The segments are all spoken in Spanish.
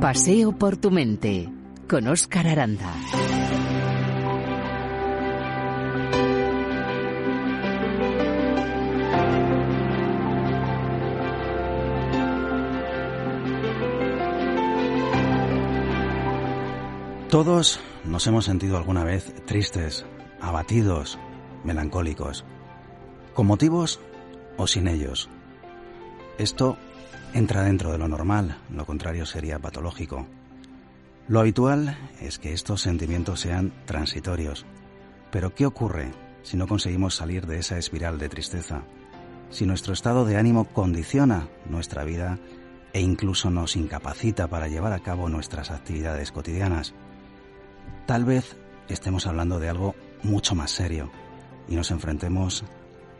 Paseo por tu mente con Oscar Aranda. Todos nos hemos sentido alguna vez tristes, abatidos, melancólicos, con motivos o sin ellos. Esto entra dentro de lo normal, lo contrario sería patológico. Lo habitual es que estos sentimientos sean transitorios. Pero ¿qué ocurre si no conseguimos salir de esa espiral de tristeza? Si nuestro estado de ánimo condiciona nuestra vida e incluso nos incapacita para llevar a cabo nuestras actividades cotidianas. Tal vez estemos hablando de algo mucho más serio y nos enfrentemos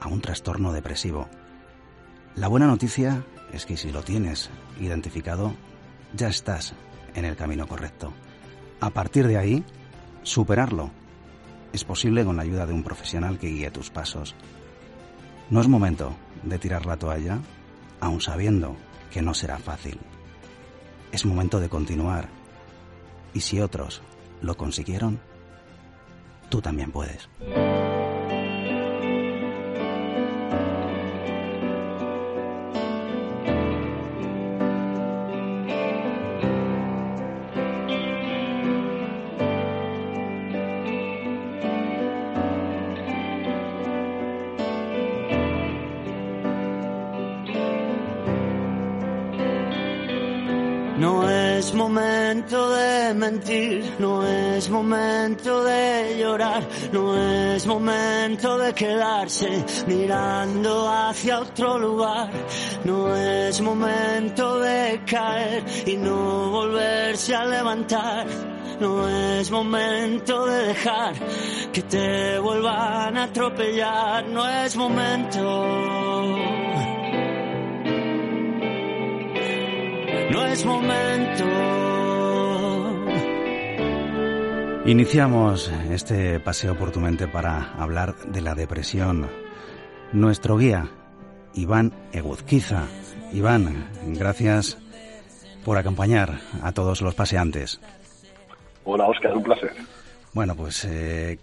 a un trastorno depresivo. La buena noticia es que si lo tienes identificado, ya estás en el camino correcto. A partir de ahí, superarlo es posible con la ayuda de un profesional que guíe tus pasos. No es momento de tirar la toalla, aun sabiendo que no será fácil. Es momento de continuar. Y si otros lo consiguieron, tú también puedes. No es momento de mentir, no es momento de llorar, no es momento de quedarse mirando hacia otro lugar, no es momento de caer y no volverse a levantar. No es momento de dejar que te vuelvan a atropellar, no es momento. No es momento. Iniciamos este paseo por tu mente para hablar de la depresión. Nuestro guía, Iván Eguzquiza. Iván, gracias por acompañar a todos los paseantes. Hola, Oscar, un placer. Bueno, pues eh,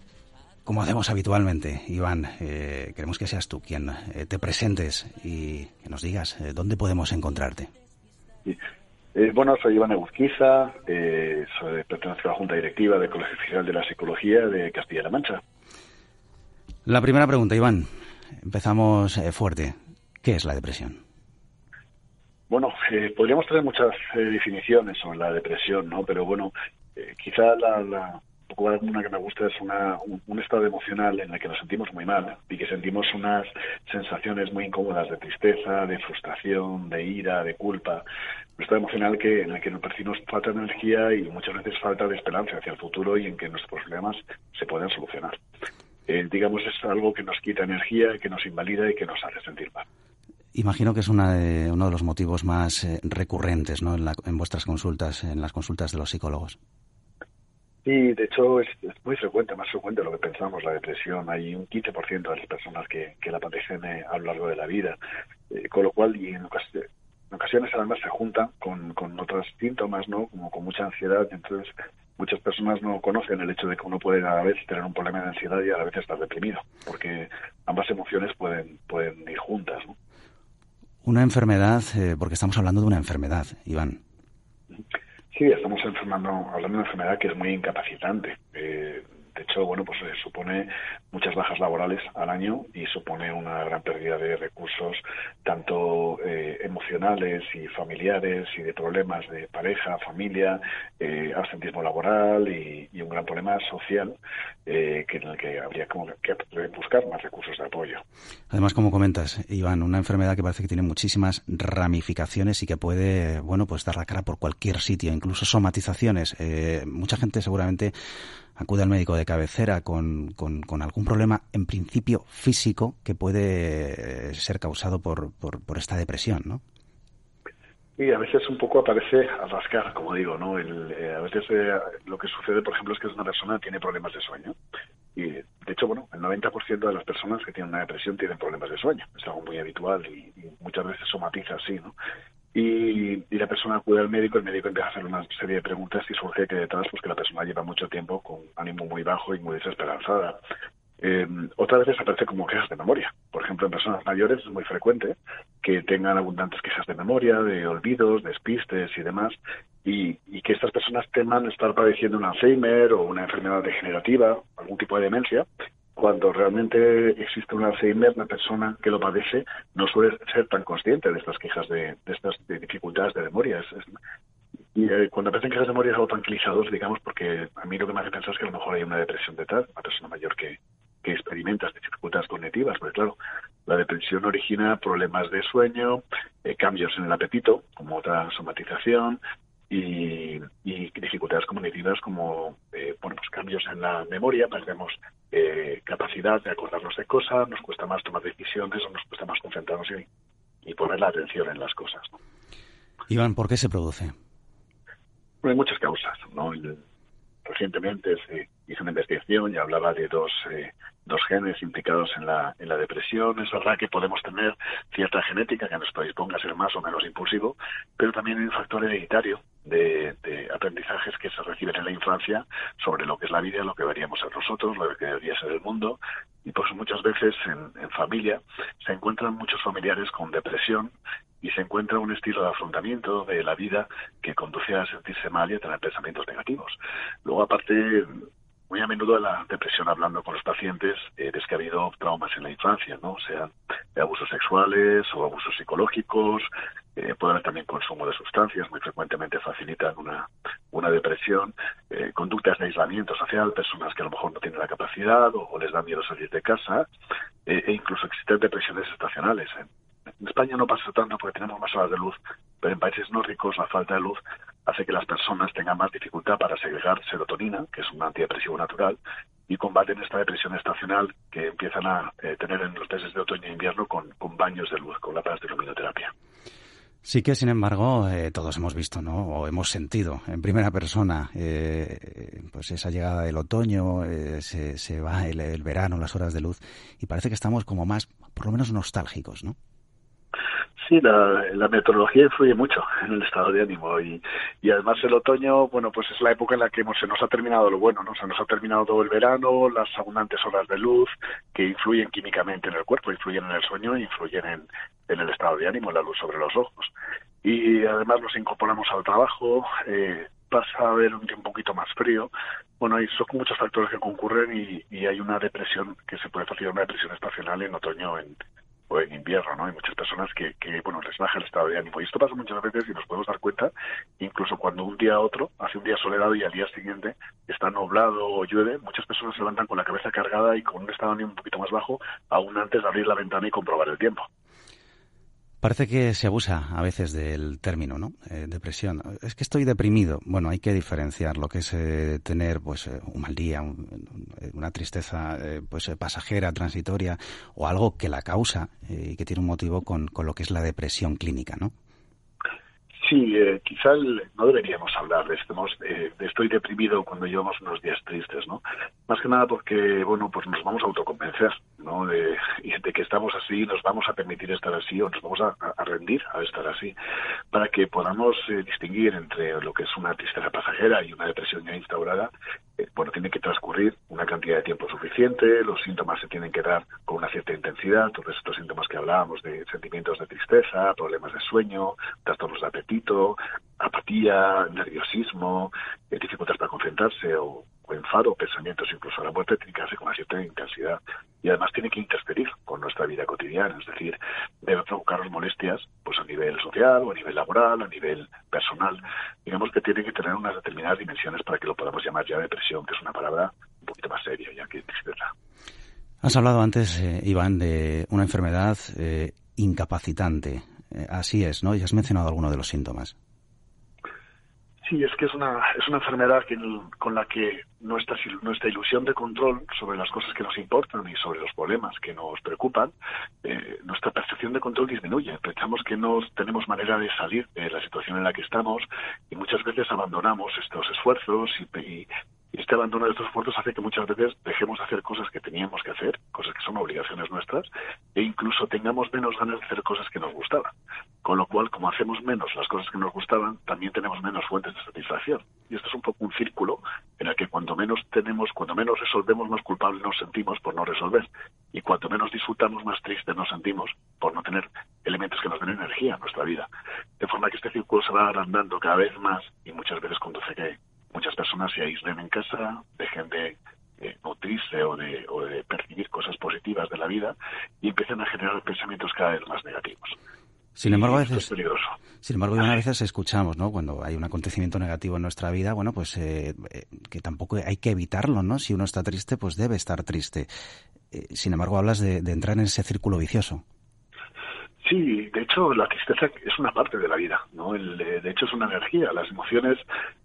como hacemos habitualmente, Iván, eh, queremos que seas tú quien eh, te presentes y que nos digas eh, dónde podemos encontrarte. Eh, bueno, soy Iván Eguzquiza, eh, soy, pertenezco a la Junta Directiva del Colegio Oficial de la Psicología de Castilla-La Mancha. La primera pregunta, Iván. Empezamos eh, fuerte. ¿Qué es la depresión? Bueno, eh, podríamos tener muchas definiciones sobre la depresión, ¿no? Pero bueno, quizá la, poco una que me gusta es una, un, estado emocional en el que nos sentimos muy mal y que sentimos unas sensaciones muy incómodas de tristeza, de frustración, de ira, de culpa. Un estado emocional que, en el que nos percibimos falta de energía y muchas veces falta de esperanza hacia el futuro y en que nuestros problemas se pueden solucionar. Eh, digamos, es algo que nos quita energía, que nos invalida y que nos hace sentir mal. Imagino que es una de, uno de los motivos más eh, recurrentes ¿no? en vuestras consultas, en las consultas de los psicólogos. Sí, de hecho es, es, muy frecuente, más frecuente de lo que pensamos la depresión. Hay un 15% de las personas que, que la padecen eh, a lo largo de la vida. Eh, con lo cual, y en ocasiones, en ocasiones además se junta con, con otros síntomas, ¿no? Como con mucha ansiedad. Entonces, muchas personas no conocen el hecho de que uno puede a la vez tener un problema de ansiedad y a la vez estar deprimido, porque ambas emociones pueden, pueden ir juntas, ¿no? Una enfermedad, eh, porque estamos hablando de una enfermedad, Iván. Sí, estamos enfermando, hablando de una enfermedad que es muy incapacitante. Eh, De hecho, bueno, pues eh, supone muchas bajas laborales al año y supone una gran pérdida de recursos, tanto eh, emocionales y familiares y de problemas de pareja, familia, eh, absentismo laboral y, un gran problema social que en el que habría como que buscar más recursos de apoyo. Además, como comentas, Iván, una enfermedad que parece que tiene muchísimas ramificaciones y que puede, bueno, pues dar la cara por cualquier sitio, incluso somatizaciones. mucha gente seguramente acude al médico de cabecera con, con, algún problema, en principio físico, que puede ser causado por, por, esta depresión, ¿no? Y a veces un poco aparece a rascar, como digo, ¿no? Eh, a veces eh, lo que sucede, por ejemplo, es que una persona tiene problemas de sueño. Y, de hecho, bueno, el 90% de las personas que tienen una depresión tienen problemas de sueño. Es algo muy habitual y muchas veces somatiza así, ¿no? Y, la persona acude al médico, el médico empieza a hacer una serie de preguntas y surge que detrás pues que la persona lleva mucho tiempo con ánimo muy bajo y muy desesperanzada. Eh, otras veces aparece como quejas de memoria. Por ejemplo, en personas mayores es muy frecuente que tengan abundantes quejas de memoria, de olvidos, despistes y demás, y, y, que estas personas teman estar padeciendo un Alzheimer o una enfermedad degenerativa, algún tipo de demencia, cuando realmente existe un Alzheimer, la persona que lo padece no suele ser tan consciente de estas quejas de, estas dificultades de memoria. y eh, cuando aparecen quejas de memoria es algo tranquilizados, digamos, porque a mí lo que me hace pensar es que a lo mejor hay una depresión detrás, una persona mayor que, que experimenta dificultades cognitivas, porque claro, la depresión origina problemas de sueño, eh, cambios en el apetito, como otra somatización, y, dificultades cognitivas como eh, bueno, pues cambios en la memoria, perdemos eh, capacidad de acordarnos de cosas, nos cuesta más tomar decisiones o nos cuesta más concentrarnos y, poner la atención en las cosas. Iván, ¿por qué se produce? hay muchas causas. ¿no? Recientemente se hizo una investigación y hablaba de dos, eh, dos genes implicados en la, en la depresión. Es verdad que podemos tener cierta genética que nos predisponga a ser más o menos impulsivo, pero también hay un factor hereditario de, aprendizajes que se reciben en la infancia sobre lo que es la vida, lo que deberíamos ser nosotros, lo que debería ser el mundo. Y pues muchas veces en, familia se encuentran muchos familiares con depresión y se encuentra un estilo de afrontamiento de la vida que conduce a sentirse mal y a tener pensamientos negativos. Luego, aparte, muy a menudo la depresión hablando con los pacientes eh, es que ha habido traumas en la infancia, ¿no? Sean de abusos sexuales o abusos psicológicos, eh, puede haber también consumo de sustancias, muy frecuentemente facilitan una, una depresión, eh, conductas de aislamiento social, personas que a lo mejor no tienen la capacidad o, les da miedo salir de casa, eh, e incluso existen depresiones estacionales. En España no pasa tanto porque tenemos más horas de luz, pero en países nórdicos la falta de luz hace que las personas tengan más dificultad para segregar serotonina, que es un antidepresivo natural, y combaten esta depresión estacional que empiezan a eh, tener en los meses de otoño e invierno con, baños de luz, con la de luminoterapia. Sí que, sin embargo, eh, todos hemos visto, ¿no? O hemos sentido en primera persona, eh, pues esa llegada del otoño, se, se, va el verano, las horas de luz, y parece que estamos como más, por lo menos, nostálgicos, ¿no? Sí, la, meteorología influye mucho en el estado de ánimo y, y además el otoño, bueno, pues es la época en la que se nos ha terminado lo bueno, ¿no? Se nos ha terminado todo el verano, las abundantes horas de luz que influyen químicamente en el cuerpo, influyen en el sueño influyen en, el estado de ánimo, la luz sobre los ojos. Y además nos incorporamos al trabajo, eh, pasa a haber un tiempo un poquito más frío. Bueno, hay son muchos factores que concurren y, y hay una depresión que se puede facilitar una depresión estacional en otoño en, o en invierno, ¿no? Hay muchas personas que, que, bueno, les baja el estado de ánimo. Y esto pasa muchas veces y nos podemos dar cuenta, incluso cuando un día a otro, hace un día soleado y al día siguiente está nublado o llueve, muchas personas se levantan con la cabeza cargada y con un estado de ánimo un poquito más bajo, aún antes de abrir la ventana y comprobar el tiempo. Parece que se abusa a veces del término, ¿no? Eh, depresión. Es que estoy deprimido. Bueno, hay que diferenciar lo que es eh, tener, pues, eh, un mal día, una tristeza, pues, pasajera, transitoria, o algo que la causa y que tiene un motivo con, con lo que es la depresión clínica, ¿no? Sí, eh, quizá no deberíamos hablar de, estemos, de estoy deprimido cuando llevamos unos días tristes, ¿no? Más que nada porque, bueno, pues nos vamos a autoconvencer, ¿no? De, de que estamos así, nos vamos a permitir estar así o nos vamos a, rendir a estar así, para que podamos eh, distinguir entre lo que es una tristeza pasajera y una depresión ya instaurada. Eh, bueno, tiene que transcurrir una cantidad de tiempo suficiente, los síntomas se tienen que dar con una cierta intensidad, todos estos síntomas que hablábamos de sentimientos de tristeza, problemas de sueño, trastornos de apetito, apatía, nerviosismo, eh, dificultades para concentrarse o, enfado, pensamientos, incluso la muerte tiene que hacerse con una cierta intensidad y además tiene que interferir con nuestra vida cotidiana, es decir, debe provocarnos molestias pues a nivel social o a nivel laboral, a nivel personal. Digamos que tiene que tener unas determinadas dimensiones para que lo podamos llamar ya depresión, que es una palabra un poquito más seria ya que tristeza. Has hablado antes, eh, Iván, de una enfermedad eh, incapacitante. Eh, así es, ¿no? Y has mencionado algunos de los síntomas. Sí, es que es una, es una enfermedad que, con la que nuestra, nuestra ilusión de control sobre las cosas que nos importan y sobre los problemas que nos preocupan, eh, nuestra percepción de control disminuye. Pensamos que no tenemos manera de salir de la situación en la que estamos y muchas veces abandonamos estos esfuerzos y, y, este abandono de estos esfuerzos hace que muchas veces dejemos de hacer cosas que teníamos que hacer, cosas que son obligaciones nuestras, e incluso tengamos menos ganas de hacer cosas que nos gustaban. Con lo cual, como hacemos menos las cosas que nos gustaban, también tenemos menos fuentes de satisfacción. Y esto es un poco un círculo en el que cuando menos tenemos, cuando menos resolvemos, más culpables nos sentimos por no resolver. Y cuanto menos disfrutamos, más tristes nos sentimos por no tener elementos que nos den energía en nuestra vida. De forma que este círculo se va agrandando cada vez más y muchas veces conduce que muchas personas se aíslen en casa, dejen de nutrirse o de, o de percibir cosas positivas de la vida y empiezan a generar pensamientos cada vez más negativos. Sin embargo, a veces, sin embargo, a veces escuchamos, ¿no? Cuando hay un acontecimiento negativo en nuestra vida, bueno, pues eh, eh, que tampoco hay que evitarlo, ¿no? Si uno está triste, pues debe estar triste. Eh, sin embargo, hablas de, de entrar en ese círculo vicioso. Sí, de hecho la tristeza es una parte de la vida, ¿no? El, de hecho es una energía. Las emociones,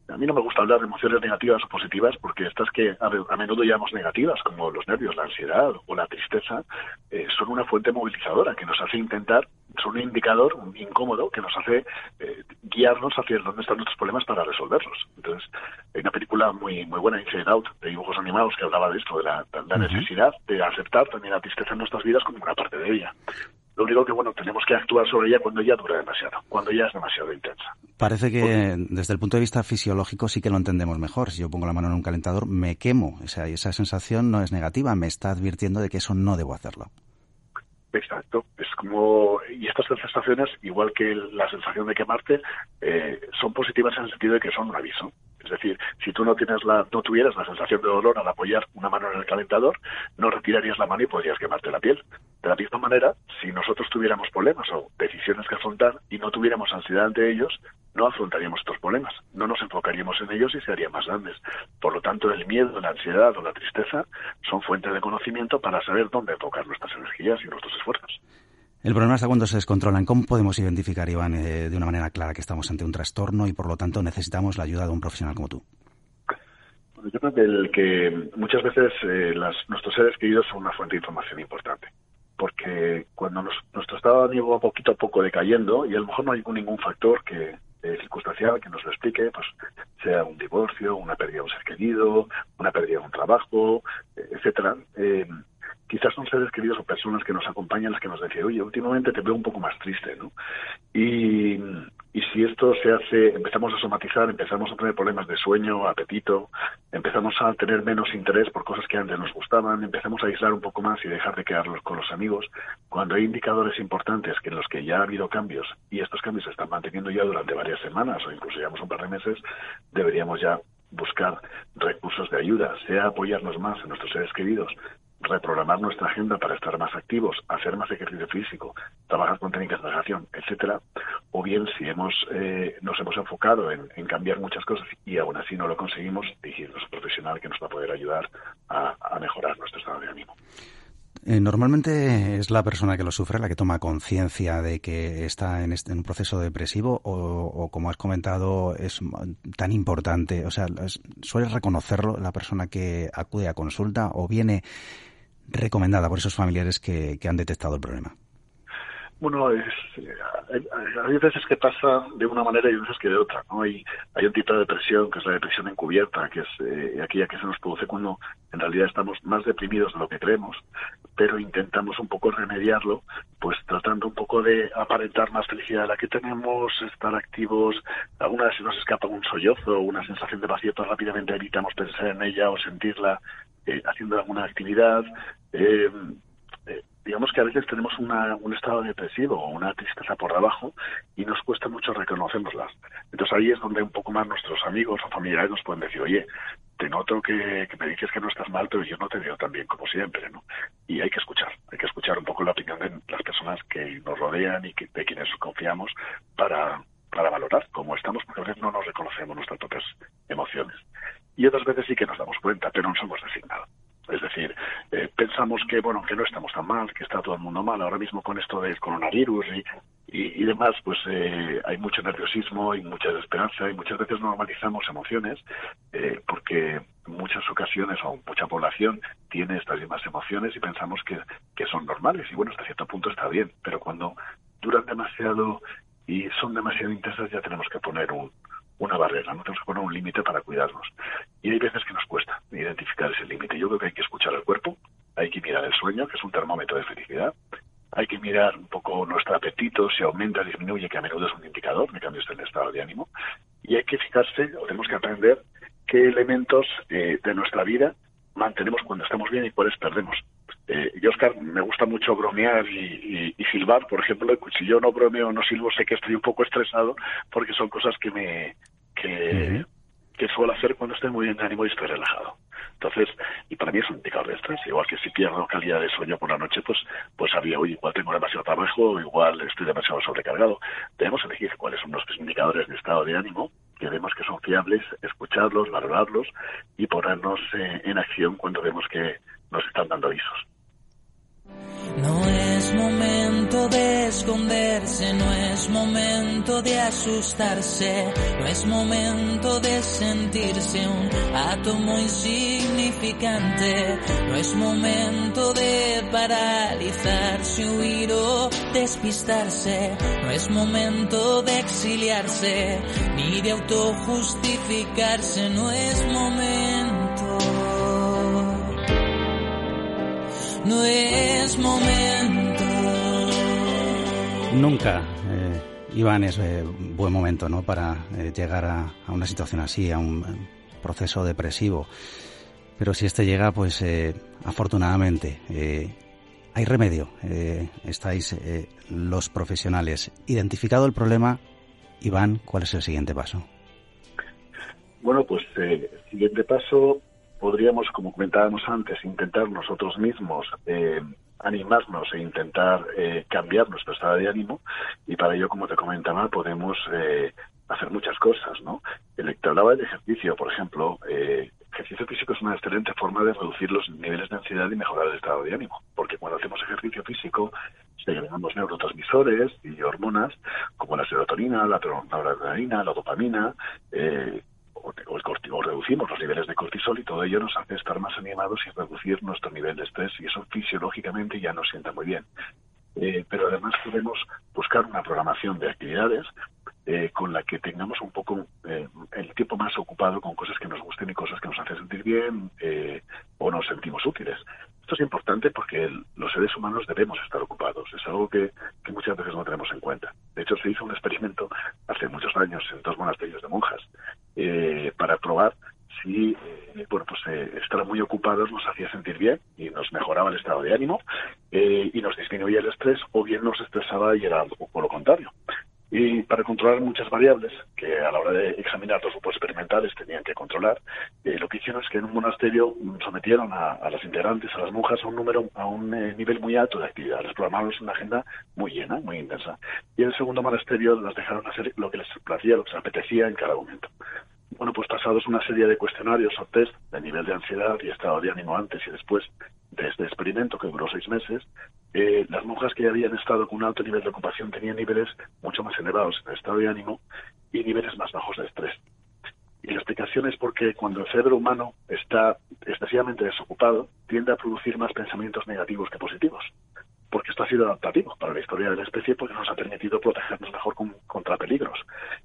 a mí no me gusta hablar de emociones negativas o positivas porque estas que a, menudo llamamos negativas, como los nervios, la ansiedad o la tristeza, eh, son una fuente movilizadora que nos hace intentar, son un indicador un incómodo que nos hace eh, guiarnos hacia dónde están nuestros problemas para resolverlos. Entonces, hay una película muy muy buena, Inside Out, de dibujos animados, que hablaba de esto, de la, de la necesidad de aceptar también la tristeza en nuestras vidas como una parte de ella. Lo único que, bueno, tenemos que actuar sobre ella cuando ya dura demasiado, cuando ya es demasiado intensa. Parece que desde el punto de vista fisiológico sí que lo entendemos mejor. Si yo pongo la mano en un calentador, me quemo. O sea, esa sensación no es negativa, me está advirtiendo de que eso no debo hacerlo. Exacto, es como y estas sensaciones, igual que la sensación de quemarte, eh, son positivas en el sentido de que son un aviso. Es decir, si tú no tienes la, no tuvieras la sensación de dolor al apoyar una mano en el calentador, no retirarías la mano y podrías quemarte la piel. De la misma manera, si nosotros tuviéramos problemas o decisiones que afrontar y no tuviéramos ansiedad ante ellos, no afrontaríamos estos problemas, no nos enfocaríamos en ellos y se harían más grandes. Por lo tanto, el miedo, la ansiedad o la tristeza son fuentes de conocimiento para saber dónde enfocar nuestras energías y nuestros esfuerzos. El problema está cuando se descontrolan. ¿Cómo podemos identificar, Iván, eh, de una manera clara que estamos ante un trastorno y por lo tanto necesitamos la ayuda de un profesional como tú? Bueno, yo creo que, el que muchas veces eh, las, nuestros seres queridos son una fuente de información importante. Porque cuando nos, nuestro estado de ánimo va poquito a poco decayendo y a lo mejor no hay ningún factor que eh, circunstancial que nos lo explique, pues sea un divorcio, una pérdida de un ser querido, una pérdida de un trabajo, etcétera. Eh, quizás son seres queridos o personas que nos acompañan las que nos decían, oye, últimamente te veo un poco más triste, ¿no? Y, si esto se hace, empezamos a somatizar, empezamos a tener problemas de sueño, apetito, empezamos a tener menos interés por cosas que antes nos gustaban, empezamos a aislar un poco más y dejar de quedarnos con los amigos, cuando hay indicadores importantes que en los que ya ha habido cambios y estos cambios se están manteniendo ya durante varias semanas o incluso llevamos un par de meses, deberíamos ya buscar recursos de ayuda, sea apoyarnos más en nuestros seres queridos, reprogramar nuestra agenda para estar más activos, hacer más ejercicio físico, trabajar con técnicas de relajación, etcétera, o bien si hemos eh, nos hemos enfocado en, cambiar muchas cosas y aún así no lo conseguimos, dirigirnos a un profesional que nos va a poder ayudar a, mejorar nuestro estado de ánimo. Eh, normalmente es la persona que lo sufre la que toma conciencia de que está en, este, en, un proceso depresivo o, o, como has comentado, es tan importante. O sea, ¿suele reconocerlo la persona que acude a consulta o viene recomendada por esos familiares que, que han detectado el problema? Bueno, es, hay, veces que pasa de una manera y veces que de otra. ¿no? Hay, hay un tipo de depresión que es la depresión encubierta, que es eh, aquella que se nos produce cuando en realidad estamos más deprimidos de lo que creemos, pero intentamos un poco remediarlo, pues tratando un poco de aparentar más felicidad de la que tenemos, estar activos. Alguna vez nos escapa un sollozo o una sensación de vacío, tan rápidamente evitamos pensar en ella o sentirla eh, haciendo alguna actividad. Eh, digamos que a veces tenemos una, un estado depresivo o una tristeza por debajo y nos cuesta mucho reconocernoslas. Entonces ahí es donde un poco más nuestros amigos o familiares nos pueden decir, oye, ten noto que, me dices que no estás mal, pero yo no te veo tan bien como siempre, ¿no? Y hay que escuchar, hay que escuchar un poco la opinión de las personas que nos rodean y que, de quienes confiamos para, para valorar cómo estamos, porque a veces no nos reconocemos nuestras propias emociones. Y otras veces sí que nos damos cuenta, pero no somos designados. Es decir, eh, pensamos que bueno que no estamos tan mal, que está todo el mundo mal. Ahora mismo con esto del coronavirus y, y, demás, pues eh, hay mucho nerviosismo y mucha desesperanza y muchas veces normalizamos emociones eh, porque muchas ocasiones o mucha población tiene estas mismas emociones y pensamos que, que son normales y bueno, hasta cierto punto está bien, pero cuando duran demasiado y son demasiado intensas ya tenemos que poner un, una barrera, no tenemos que poner un límite para cuidarnos. Y hay veces que nos cuesta identificar ese límite. Yo creo que hay que escuchar al cuerpo, hay que mirar el sueño, que es un termómetro de felicidad, hay que mirar un poco nuestro apetito, si aumenta, disminuye, que a menudo es un indicador de cambios en el estado de ánimo, y hay que fijarse, o tenemos que aprender qué elementos eh, de nuestra vida mantenemos cuando estamos bien y cuáles perdemos. Eh, y Oscar, me gusta mucho bromear y, silbar, por ejemplo, si yo no bromeo no silbo, sé que estoy un poco estresado porque son cosas que me que, que suelo hacer cuando estoy muy bien de ánimo y estoy relajado. Entonces, y para mí es un indicador de estrés, igual que si pierdo calidad de sueño por la noche, pues pues había, hoy igual tengo demasiado trabajo, igual estoy demasiado sobrecargado. Debemos elegir cuáles son los indicadores de estado de ánimo que vemos que son fiables, escucharlos, valorarlos y ponernos eh, en acción cuando vemos que nos están dando avisos. No es momento de esconderse, no es momento de asustarse, no es momento de sentirse un átomo insignificante, no es momento de paralizarse, huir o despistarse, no es momento de exiliarse, ni de autojustificarse, no es momento no es momento. Nunca, eh, Iván, es eh, buen momento ¿no? para eh, llegar a, una situación así, a un proceso depresivo. Pero si este llega, pues afortunadamente hay remedio. estáis los profesionales. Identificado el problema, Iván, ¿cuál es el siguiente paso? Bueno, pues el siguiente paso podríamos, como comentábamos antes, intentar nosotros mismos eh, animarnos e intentar eh, cambiar nuestro estado de ánimo y para ello, como te comentaba, podemos eh, hacer muchas cosas, ¿no? El, te hablaba del ejercicio, por ejemplo, ejercicio físico es una excelente forma de reducir los niveles de ansiedad y mejorar el estado de ánimo, porque cuando hacemos ejercicio físico segregamos neurotransmisores y hormonas como la serotonina, la noradrenalina, la dopamina, eh, o, reducimos los niveles de cortisol y todo ello nos hace estar más animados y reducir nuestro nivel de estrés y eso fisiológicamente ya nos sienta muy bien. Eh, pero además podemos buscar una programación de actividades eh, con la que tengamos un poco eh, el tiempo más ocupado con cosas que nos gusten y cosas que nos hacen sentir bien o nos sentimos útiles. Esto es importante porque los seres humanos debemos estar ocupados. Es algo que, muchas veces no tenemos en cuenta. De hecho, se hizo un experimento hace muchos años en dos monasterios de monjas eh, para probar si eh, bueno, pues, eh, estar muy ocupados nos hacía sentir bien y nos mejoraba el estado de ánimo y nos disminuía el estrés o bien nos estresaba y era algo por lo contrario. Y para controlar muchas variables que a la hora de examinar los grupos experimentales tenían que controlar, lo que hicieron es que en un monasterio sometieron a, a las integrantes, a las monjas, a un número, a un nivel muy alto de actividad. Les programaron una agenda muy llena, muy intensa. Y en el segundo monasterio las dejaron hacer lo que les placía, lo que les apetecía en cada momento. Bueno, pues pasados una serie de cuestionarios o test de nivel de ansiedad y estado de ánimo antes y después de este experimento que duró seis meses, eh, las monjas que habían estado con un alto nivel de ocupación tenían niveles mucho más elevados en estado de ánimo y niveles más bajos de estrés. Y la explicación es porque cuando el cerebro humano está excesivamente desocupado, tiende a producir más pensamientos negativos que positivos porque esto ha sido adaptativo para la historia de la especie porque nos ha permitido protegernos mejor contra peligros.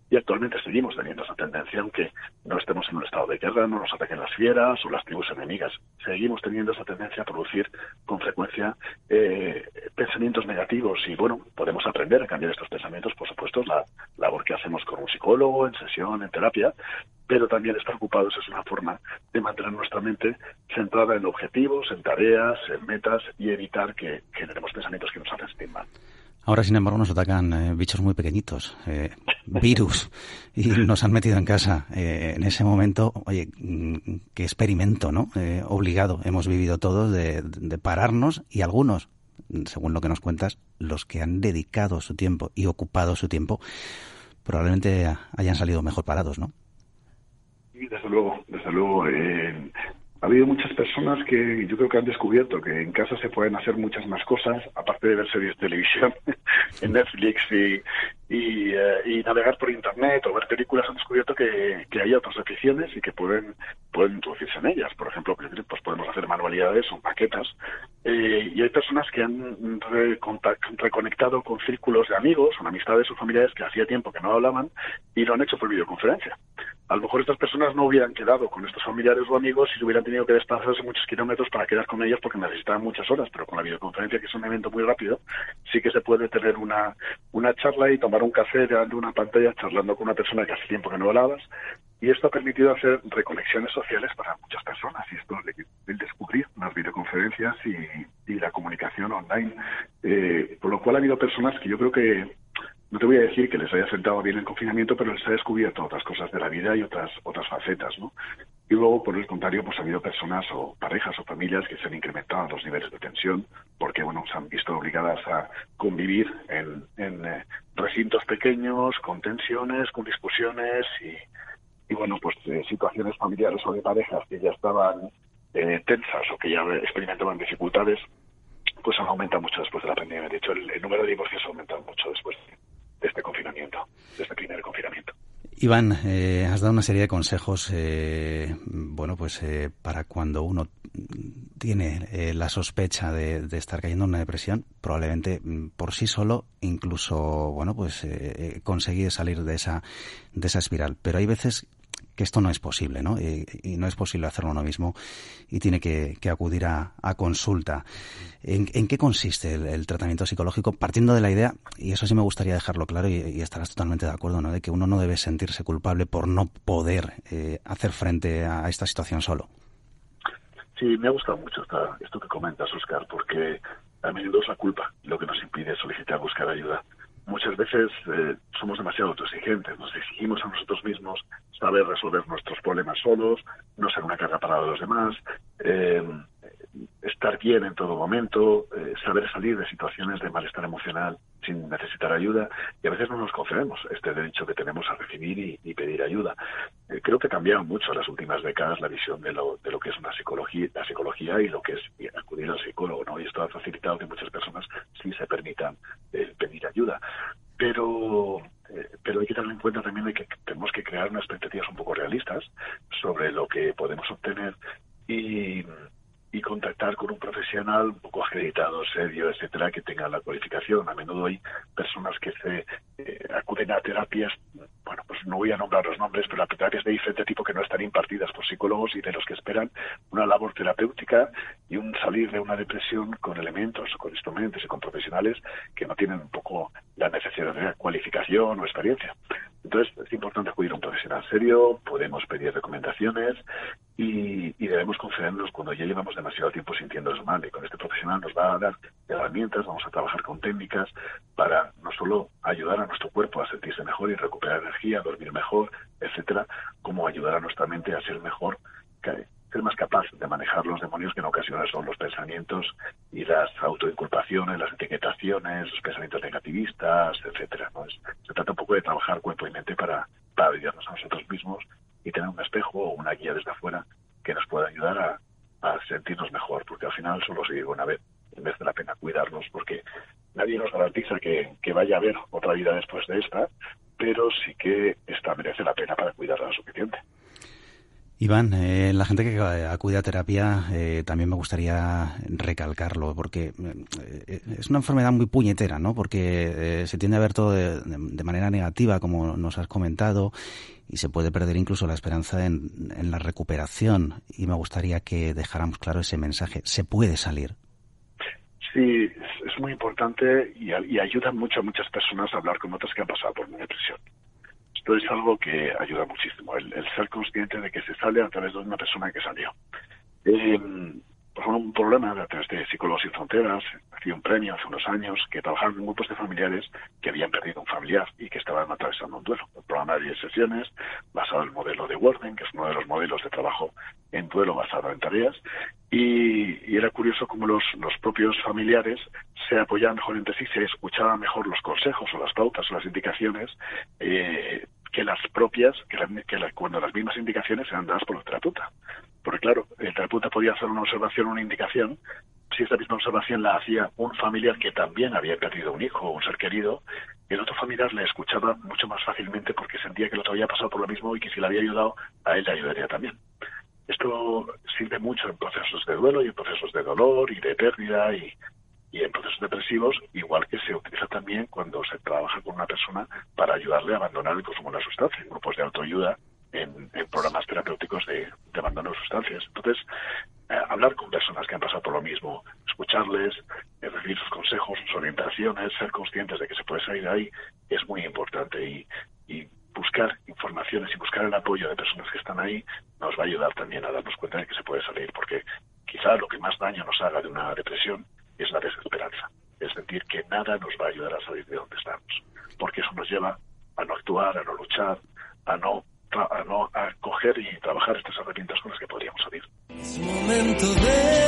Y actualmente seguimos teniendo esa tendencia, aunque no estemos en un estado de guerra, no nos ataquen las fieras o las tribus enemigas. Seguimos teniendo esa tendencia a producir con frecuencia eh, pensamientos negativos y, bueno, podemos aprender a cambiar estos pensamientos, por supuesto, la labor que hacemos con un psicólogo, en sesión, en terapia, pero también estar ocupados es una forma de mantener nuestra mente centrada en objetivos, en tareas, en metas y evitar que generemos pensamientos que nos hacen sentir mal. Ahora, sin embargo, nos atacan eh, bichos muy pequeñitos. Eh, virus y nos han metido en casa. Eh, en ese momento, oye, mm, qué experimento, ¿no? Obligado hemos vivido todos de pararnos y algunos, según lo que nos cuentas, los que han dedicado su tiempo y ocupado su tiempo, probablemente hayan salido mejor parados, ¿no? Sí, desde luego, desde luego. Eh, ha habido muchas personas que yo creo que han descubierto que en casa se pueden hacer muchas más cosas, aparte de ver series de televisión en Netflix y, y, eh, y, navegar por Internet o ver películas, han descubierto que, que, hay otras aficiones y que pueden, pueden introducirse en ellas. Por ejemplo, pues, podemos hacer manualidades o maquetas. Eh, y hay personas que han reconectado con círculos de amigos, con amistades o familiares que hacía tiempo que no hablaban y lo han hecho por videoconferencia. A lo mejor estas personas no hubieran quedado con estos familiares o amigos si hubieran tenido que desplazarse muchos kilómetros para quedar con ellos porque necesitaban muchas horas, pero con la videoconferencia, que es un evento muy rápido, sí que se puede tener una, una charla y tomar un café delante de una pantalla charlando con una persona que hace tiempo que no hablabas. Y esto ha permitido hacer reconexiones sociales para muchas personas. Y esto, el descubrir las videoconferencias y, y la comunicación online. Eh, por lo cual ha habido personas que yo creo que no te voy a decir que les haya sentado bien el confinamiento, pero les ha descubierto otras cosas de la vida y otras otras facetas, ¿no? Y luego, por el contrario, pues ha habido personas o parejas o familias que se han incrementado los niveles de tensión porque, bueno, se han visto obligadas a convivir en, eh, recintos pequeños, con tensiones, con discusiones y, y bueno, pues eh, situaciones familiares o de parejas que ya estaban eh, tensas o que ya experimentaban dificultades, pues han aumentado mucho después de la pandemia. De hecho, el, el número de divorcios ha aumentado mucho después de este confinamiento, de este primer confinamiento. Iván, eh, has dado una serie de consejos, eh, bueno, pues eh, para cuando uno tiene eh, la sospecha de, de, estar cayendo en una depresión, probablemente mm, por sí solo, incluso, bueno, pues eh, conseguir salir de esa de esa espiral. Pero hay veces que esto no es posible, ¿no? Y, y, no es posible hacerlo uno mismo y tiene que, acudir a, consulta. ¿En, ¿En, qué consiste el, tratamiento psicológico? Partiendo de la idea, y eso sí me gustaría dejarlo claro y, y estarás totalmente de acuerdo, ¿no? De que uno no debe sentirse culpable por no poder eh, hacer frente a esta situación solo. Sí, me ha gustado mucho esta, esto que comentas, Oscar, porque a menudo es la culpa lo que nos impide solicitar buscar ayuda muchas veces eh, somos demasiado autoexigentes, nos exigimos a nosotros mismos saber resolver nuestros problemas solos, no ser una carga para los demás, eh, estar bien en todo momento, eh, saber salir de situaciones de malestar emocional sin necesitar ayuda y a veces no nos concedemos este derecho que tenemos a recibir y, pedir ayuda. Creo que ha cambiado mucho en las últimas décadas la visión de lo, de lo que es una psicología, la psicología y lo que es acudir al psicólogo, ¿no? Y esto ha facilitado que muchas personas sí se permitan eh, pedir ayuda. Pero eh, pero hay que tener en cuenta también de que tenemos que crear unas expectativas un poco realistas sobre lo que podemos obtener y, contactar con un profesional un poco acreditado, serio, etcétera, que tenga la cualificación. A menudo hay personas que se eh, acuden a terapias, bueno, pues no voy a nombrar los nombres, pero a terapias de diferente tipo que no están impartidas por psicólogos y de los que esperan una labor terapéutica y un salir de una depresión con elementos, con instrumentos y con profesionales que no tienen un poco la necesidad de cualificación o experiencia. Entonces es importante acudir a un profesional serio, podemos pedir recomendaciones y, debemos concedernos cuando ya llevamos demasiado tiempo sintiéndonos mal. Y con este profesional nos va a dar herramientas, vamos a trabajar con técnicas para no solo ayudar a nuestro cuerpo a sentirse mejor y recuperar energía, dormir mejor, etcétera, como ayudar a nuestra mente a ser mejor, ser más capaz de manejar los demonios que en ocasiones son los pensamientos y las autoinculpaciones, las etiquetaciones, los pensamientos negativistas, etcétera. ¿no? Se trata un poco de trabajar cuerpo y mente para, para ayudarnos a nosotros mismos y tener un espejo o una guía desde afuera que nos pueda ayudar a, a sentirnos mejor, porque al final solo se vive una vez y merece la pena cuidarnos, porque nadie nos garantiza que, que, vaya a haber otra vida después de esta, pero sí que esta merece la pena para cuidarla lo suficiente. Iván, eh, la gente que acude a terapia eh, también me gustaría recalcarlo, porque eh, es una enfermedad muy puñetera, ¿no? Porque se tiende a ver todo de, manera negativa, como nos has comentado, y se puede perder incluso la esperanza en, en la recuperación. Y me gustaría que dejáramos claro ese mensaje. Se puede salir. Sí, es muy importante y, y ayuda mucho a muchas personas a hablar con otras que han pasado por una depresión. Esto es algo que ayuda muchísimo, el, ser consciente de que se sale a través de una persona que salió. Eh, pues un problema a través de Psicólogos Sin Fronteras, hacía un premio hace unos años que trabajaban en grupos de familiares que habían perdido un familiar y que estaban atravesando un duelo. Un programa de 10 sesiones basado en el modelo de Warden, que es uno de los modelos de trabajo en duelo basado en tareas, y, era curioso cómo los, los propios familiares se apoyaban mejor entre sí, se escuchaban mejor los consejos o las pautas o las indicaciones eh, que las propias, que, que cuando las mismas indicaciones eran dadas por el terapeuta. Porque claro, el terapeuta podía hacer una observación, una indicación, si esta misma observación la hacía un familiar que también había perdido un hijo o un ser querido, el otro familiar le escuchaba mucho más fácilmente porque sentía que el otro había pasado por lo mismo y que si le había ayudado, a él le ayudaría también. Esto sirve mucho en procesos de duelo y en procesos de dolor y de pérdida y, y en procesos depresivos, igual que se utiliza también cuando se trabaja con una persona para ayudarle a abandonar el consumo de una sustancia, en grupos de autoayuda, en, programas terapéuticos de, abandono de sustancias. Entonces, eh, hablar con personas que han pasado por lo mismo, escucharles, eh, recibir sus consejos, sus orientaciones, ser conscientes de que se puede salir de ahí, es muy importante. Y, y buscar informaciones y buscar el apoyo de personas que están ahí nos va a ayudar también a darnos cuenta de que se puede salir, porque quizá lo que más daño nos haga de una depresión es la desesperanza. Es decir, que nada nos va a ayudar a salir de donde estamos, porque eso nos lleva a no actuar, a no luchar, a no a a coger y trabajar estas herramientas con las que podríamos salir. De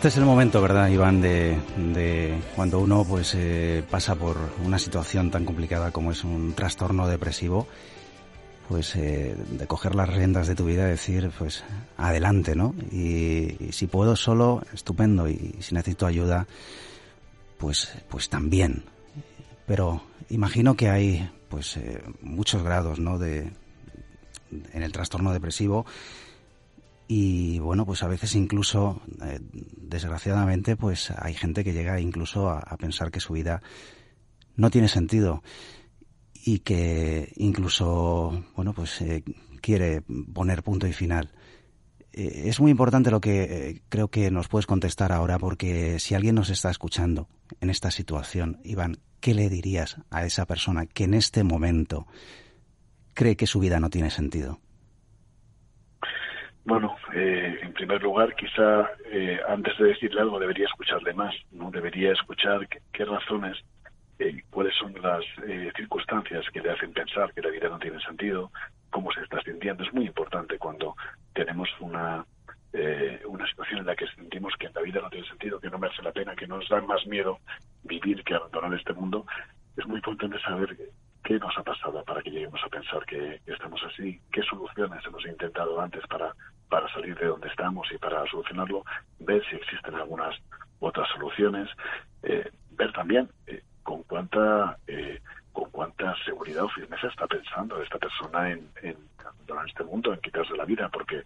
Este es el momento, ¿verdad, Iván, de, cuando uno pues eh, pasa por una situación tan complicada como es un trastorno depresivo, pues eh, de coger las riendas de tu vida y decir, pues adelante, ¿no? Y, si puedo solo, estupendo, y si necesito ayuda, pues, pues también. Pero imagino que hay pues eh, muchos grados, ¿no? De, en el trastorno depresivo y bueno, pues a veces incluso, eh, desgraciadamente, pues hay gente que llega incluso a, pensar que su vida no tiene sentido y que incluso, bueno, pues eh, quiere poner punto y final. Eh, es muy importante lo que creo que nos puedes contestar ahora, porque si alguien nos está escuchando en esta situación, Iván, ¿qué le dirías a esa persona que en este momento cree que su vida no tiene sentido? Bueno, eh, en primer lugar, quizá eh, antes de decirle algo debería escucharle más, ¿no? Debería escuchar qué, razones, eh, cuáles son las circunstancias que le hacen pensar que la vida no tiene sentido, cómo se está sintiendo. Es muy importante cuando tenemos una una situación en la que sentimos que la vida no tiene sentido, que no merece la pena, que nos da más miedo vivir que abandonar este mundo. Es muy importante saber qué nos ha pasado para que lleguemos a pensar que, estamos así, qué soluciones hemos intentado antes para, para salir de donde estamos y para solucionarlo, ver si existen algunas otras soluciones, eh, ver también eh, con cuánta eh, con cuánta seguridad o firmeza está pensando esta persona en, en, en este mundo, en quitarse la vida, porque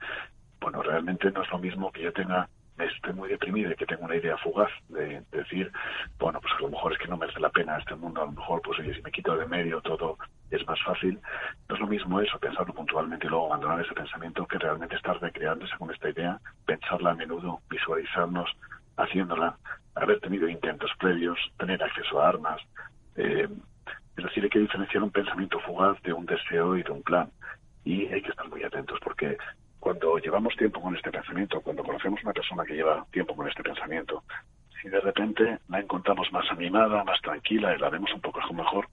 bueno, realmente no es lo mismo que yo tenga esté muy deprimido y que tengo una idea fugaz de, decir, bueno, pues a lo mejor es que no merece la pena este mundo, a lo mejor, pues oye, si me quito de medio todo es más fácil. No es lo mismo eso, pensarlo puntualmente y luego abandonar ese pensamiento que realmente estar recreándose con esta idea, pensarla a menudo, visualizarnos haciéndola, haber tenido intentos previos, tener acceso a armas. Eh, es decir, hay que diferenciar un pensamiento fugaz de un deseo y de un plan. Y hay que estar muy atentos porque cuando llevamos tiempo con este pensamiento, cuando conocemos una persona que lleva tiempo con este pensamiento, si de repente la encontramos más animada, más tranquila y la vemos un poco mejor,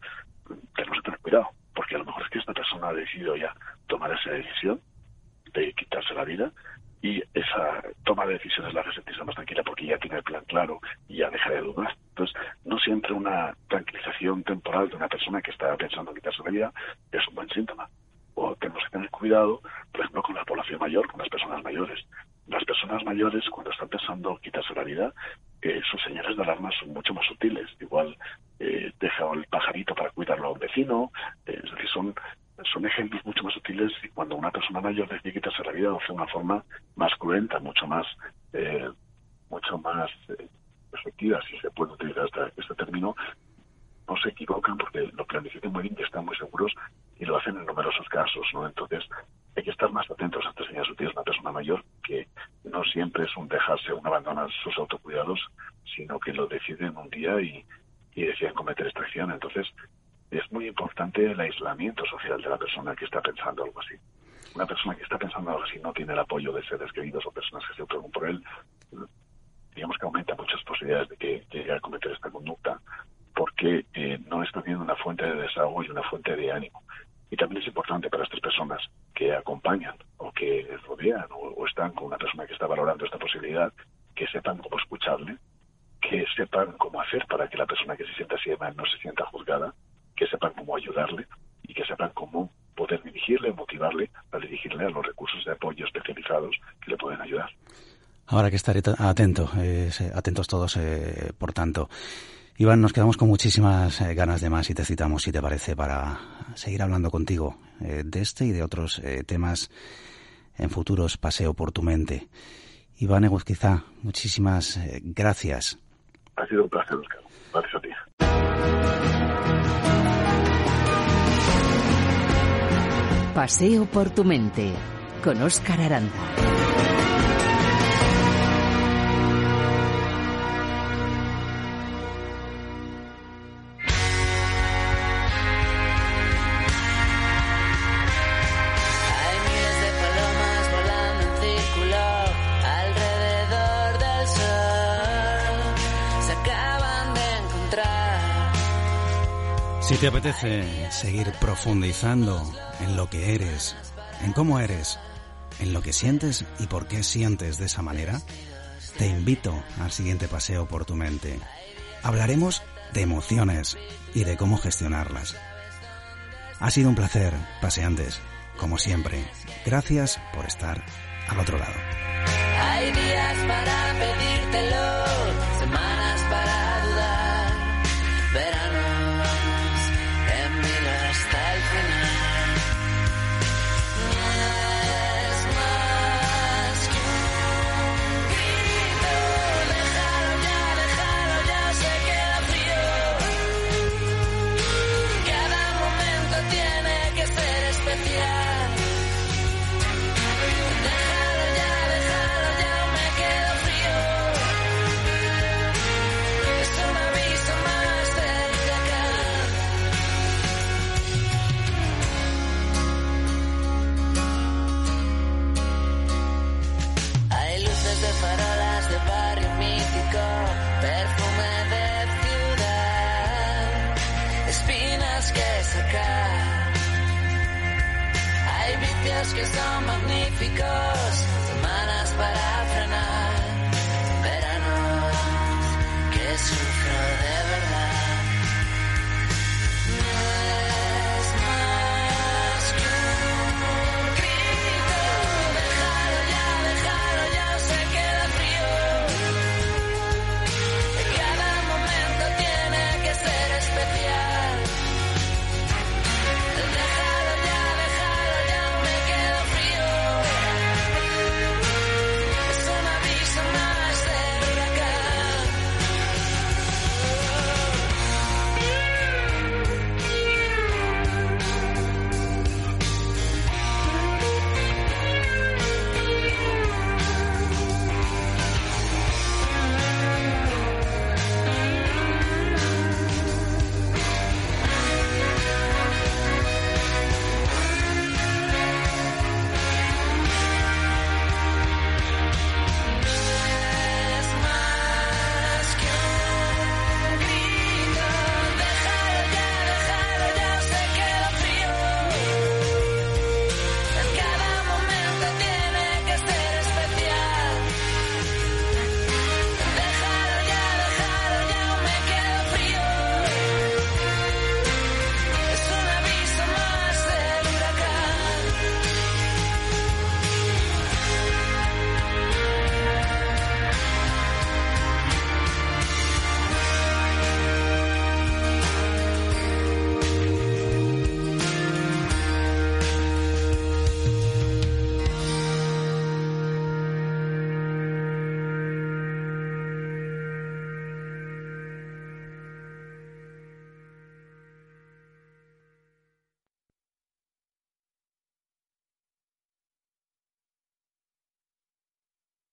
tenemos que tener cuidado, porque a lo mejor es que esta persona ha decidido ya tomar esa decisión de quitarse la vida y esa toma de decisiones la hace sentirse más tranquila porque ya tiene el plan claro y ya deja de dudar. Entonces, no siempre una tranquilización temporal de una persona que está pensando en quitarse la vida es un buen síntoma. O tenemos que tener cuidado, por ejemplo, con la población mayor, con las personas mayores. Las personas mayores, cuando están pensando quitarse la vida, eh, sus señales de alarma son mucho más sutiles. Igual eh, deja el pajarito para cuidarlo a un vecino. Eh, es decir, son, son ejemplos mucho más sutiles y cuando una persona mayor decide quitarse la vida lo hace de una forma más cruenta, mucho más, eh, mucho más eh, efectiva, si se puede utilizar este, este término, no se equivocan porque lo planifican muy bien y están muy seguros y lo hacen en numerosos casos, ¿no? Entonces, hay que estar más atentos a estas señales sutiles. Una persona mayor que no siempre es un dejarse, un abandonar sus autocuidados, sino que lo deciden un día y, y deciden cometer esta acción. Entonces, es muy importante el aislamiento social de la persona que está pensando algo así. Una persona que está pensando algo así no tiene el apoyo de seres queridos o personas que se preocupan por él. Digamos que aumenta muchas posibilidades de que llegue a cometer esta conducta porque eh, no está teniendo una fuente de desahogo y una fuente de ánimo. Y también es importante para estas personas que acompañan o que rodean o, están con una persona que está valorando esta posibilidad, que sepan cómo escucharle, que sepan cómo hacer para que la persona que se sienta así de mal no se sienta juzgada, que sepan cómo ayudarle y que sepan cómo poder dirigirle, motivarle a dirigirle a los recursos de apoyo especializados que le pueden ayudar. Ahora que estaré atento, eh, atentos todos, eh, por tanto. Iván, nos quedamos con muchísimas eh, ganas de más y te citamos, si te parece, para seguir hablando contigo eh, de este y de otros eh, temas en futuros Paseo por tu mente. Iván Eguzquiza, muchísimas gracias. Ha sido un placer, Oscar. Gracias a ti. Paseo por tu mente con Oscar Aranda. Te apetece seguir profundizando en lo que eres, en cómo eres, en lo que sientes y por qué sientes de esa manera, te invito al siguiente paseo por tu mente. Hablaremos de emociones y de cómo gestionarlas. Ha sido un placer, paseantes, como siempre. Gracias por estar al otro lado. Hay días para que son magníficos.